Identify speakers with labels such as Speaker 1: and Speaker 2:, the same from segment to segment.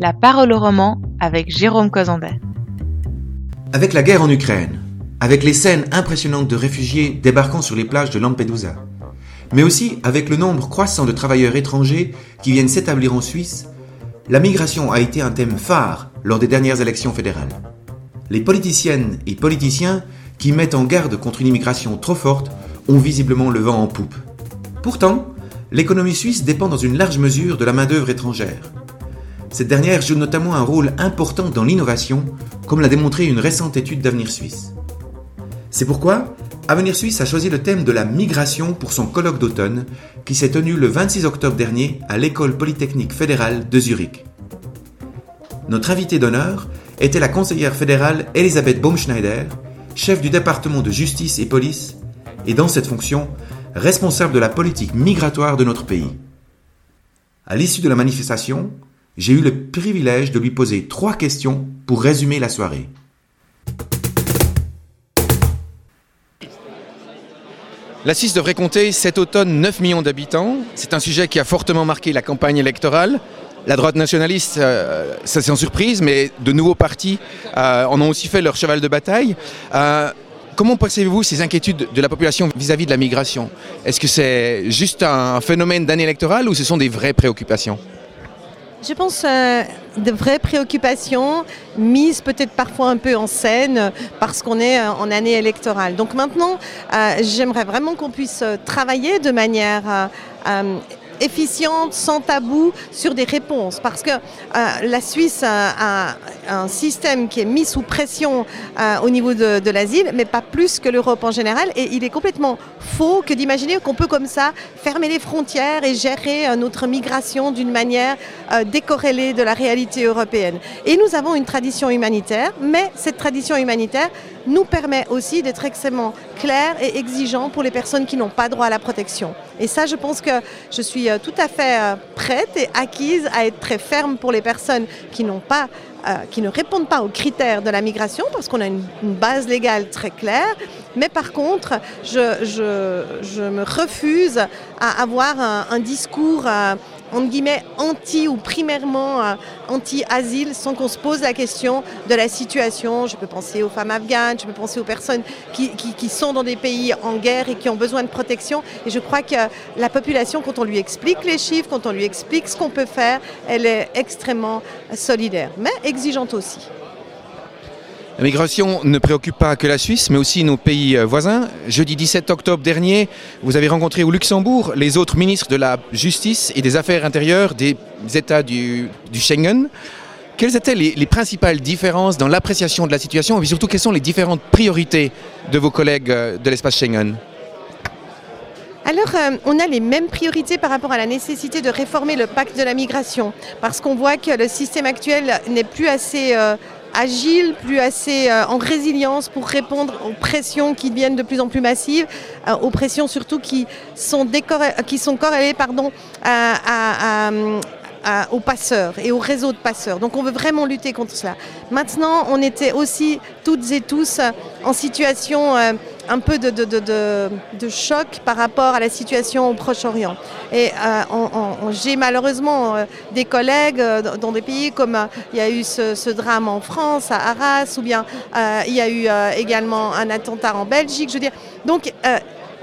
Speaker 1: La parole au roman avec Jérôme Cosandet.
Speaker 2: Avec la guerre en Ukraine, avec les scènes impressionnantes de réfugiés débarquant sur les plages de Lampedusa, mais aussi avec le nombre croissant de travailleurs étrangers qui viennent s'établir en Suisse, la migration a été un thème phare lors des dernières élections fédérales. Les politiciennes et politiciens qui mettent en garde contre une immigration trop forte ont visiblement le vent en poupe. Pourtant, l'économie suisse dépend dans une large mesure de la main-d'œuvre étrangère. Cette dernière joue notamment un rôle important dans l'innovation, comme l'a démontré une récente étude d'Avenir Suisse. C'est pourquoi Avenir Suisse a choisi le thème de la migration pour son colloque d'automne, qui s'est tenu le 26 octobre dernier à l'École polytechnique fédérale de Zurich. Notre invitée d'honneur était la conseillère fédérale Elisabeth Baumschneider, chef du département de justice et police, et dans cette fonction, responsable de la politique migratoire de notre pays. À l'issue de la manifestation, j'ai eu le privilège de lui poser trois questions pour résumer la soirée.
Speaker 3: La Suisse devrait compter cet automne 9 millions d'habitants. C'est un sujet qui a fortement marqué la campagne électorale. La droite nationaliste, euh, ça c'est en surprise, mais de nouveaux partis euh, en ont aussi fait leur cheval de bataille. Euh, comment percevez-vous ces inquiétudes de la population vis-à-vis de la migration? Est-ce que c'est juste un phénomène d'année électorale ou ce sont des vraies préoccupations?
Speaker 4: Je pense de vraies préoccupations mises peut-être parfois un peu en scène parce qu'on est en année électorale. Donc maintenant, j'aimerais vraiment qu'on puisse travailler de manière efficiente, sans tabou, sur des réponses. Parce que euh, la Suisse a, un système qui est mis sous pression euh, au niveau de, l'asile, mais pas plus que l'Europe en général. Et il est complètement faux que d'imaginer qu'on peut comme ça fermer les frontières et gérer euh, notre migration d'une manière décorrélée de la réalité européenne. Et nous avons une tradition humanitaire, mais cette tradition humanitaire nous permet aussi d'être extrêmement clair et exigeant pour les personnes qui n'ont pas droit à la protection. Et ça, je pense que je suis euh, tout à fait euh, prête et acquise à être très ferme pour les personnes qui n'ont pas euh, qui ne répondent pas aux critères de la migration, parce qu'on a une, base légale très claire. Mais par contre, je, je, me refuse à avoir un, discours entre guillemets, anti ou primairement euh, anti-asile sans qu'on se pose la question de la situation. Je peux penser aux femmes afghanes, je peux penser aux personnes qui, qui, sont dans des pays en guerre et qui ont besoin de protection. Et je crois que la population, quand on lui explique les chiffres, quand on lui explique ce qu'on peut faire, elle est extrêmement solidaire, mais exigeante aussi.
Speaker 3: La migration ne préoccupe pas que la Suisse, mais aussi nos pays euh, voisins. Jeudi 17 octobre dernier, vous avez rencontré au Luxembourg les autres ministres de la Justice et des Affaires intérieures des États du, Schengen. Quelles étaient les, principales différences dans l'appréciation de la situation et surtout quelles sont les différentes priorités de vos collègues euh, de l'espace Schengen?
Speaker 4: Alors, euh, on a les mêmes priorités par rapport à la nécessité de réformer le pacte de la migration, parce qu'on voit que le système actuel n'est plus assez agile, plus assez euh, en résilience pour répondre aux pressions qui deviennent de plus en plus massives, euh, aux pressions surtout qui sont, qui sont corrélées pardon, aux passeurs et aux réseaux de passeurs. Donc on veut vraiment lutter contre cela. Maintenant, on était aussi toutes et tous en situation euh, un peu de, de, choc par rapport à la situation au Proche-Orient. Et euh, j'ai malheureusement euh, des collègues dans des pays comme il y a eu ce, drame en France, à Arras, ou bien il y a eu également un attentat en Belgique. Je veux dire, donc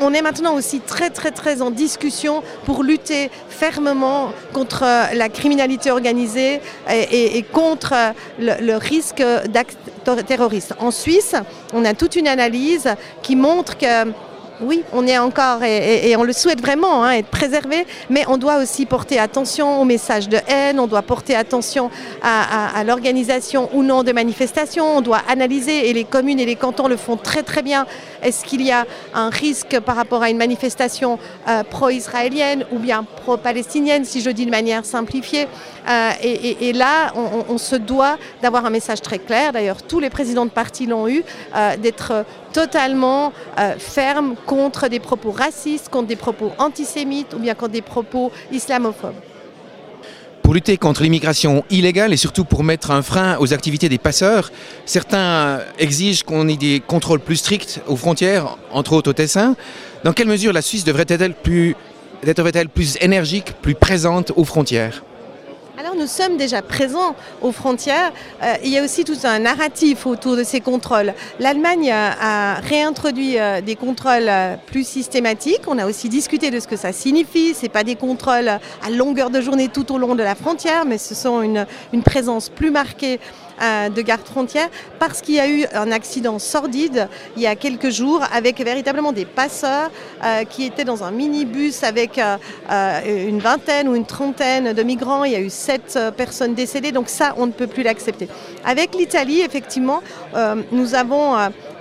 Speaker 4: on est maintenant aussi très très très en discussion pour lutter fermement contre la criminalité organisée et, contre le, risque d'actes terroristes. En Suisse, on a toute une analyse qui montre que oui, on est encore, et, on le souhaite vraiment, hein, être préservé, mais on doit aussi porter attention aux messages de haine, on doit porter attention à, l'organisation ou non de manifestations, on doit analyser, et les communes et les cantons le font très très bien, est-ce qu'il y a un risque par rapport à une manifestation euh, pro-israélienne ou bien pro-palestinienne, si je dis de manière simplifiée. Euh, et, là, on, se doit d'avoir un message très clair, d'ailleurs tous les présidents de partis l'ont eu, euh, d'être totalement ferme contre des propos racistes, contre des propos antisémites ou bien contre des propos islamophobes.
Speaker 3: Pour lutter contre l'immigration illégale et surtout pour mettre un frein aux activités des passeurs, certains exigent qu'on ait des contrôles plus stricts aux frontières, entre autres au Tessin. Dans quelle mesure la Suisse devrait-elle plus, devrait plus énergique, plus présente aux frontières?
Speaker 4: Nous sommes déjà présents aux frontières. Euh, il y a aussi tout un narratif autour de ces contrôles. L'Allemagne a réintroduit euh, des contrôles euh, plus systématiques. On a aussi discuté de ce que ça signifie. Ce pas des contrôles à longueur de journée tout au long de la frontière, mais ce sont une, présence plus marquée euh, de garde frontière parce qu'il y a eu un accident sordide il y a quelques jours avec véritablement des passeurs euh, qui étaient dans un minibus avec euh, une vingtaine ou une trentaine de migrants. Il y a eu sept personnes décédées, donc ça, on ne peut plus l'accepter. Avec l'Italie, effectivement, nous avons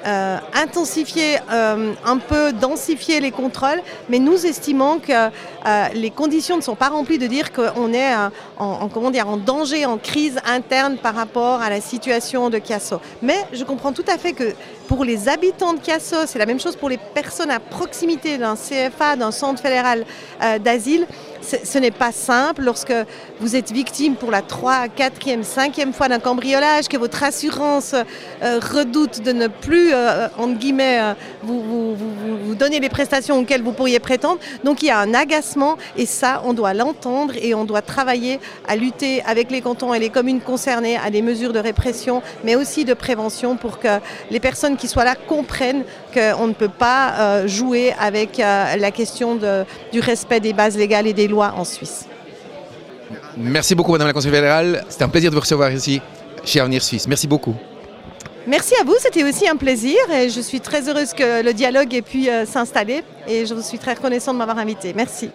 Speaker 4: euh, intensifier, euh, un peu densifier les contrôles, mais nous estimons que euh, les conditions ne sont pas remplies de dire qu'on est en, comment dire, en danger, en crise interne par rapport à la situation de Chiasso. Mais je comprends tout à fait que pour les habitants de Chiasso, c'est la même chose pour les personnes à proximité d'un CFA, d'un centre fédéral d'asile, ce n'est pas simple lorsque vous êtes victime pour la 3, 4e, 5e fois d'un cambriolage, que votre assurance euh, redoute de ne plus, euh, entre guillemets, euh, vous, vous, donner les prestations auxquelles vous pourriez prétendre. Donc il y a un agacement et ça, on doit l'entendre et on doit travailler à lutter avec les cantons et les communes concernées à des mesures de répression, mais aussi de prévention pour que les personnes qui soient là comprennent qu'on ne peut pas jouer avec la question de, du respect des bases légales et des lois en Suisse.
Speaker 3: Merci beaucoup Madame la Conseillère fédérale. C'était un plaisir de vous recevoir ici chez Avenir Suisse. Merci beaucoup.
Speaker 4: Merci à vous, c'était aussi un plaisir et je suis très heureuse que le dialogue ait pu euh, s'installer et je vous suis très reconnaissante de m'avoir invité. Merci.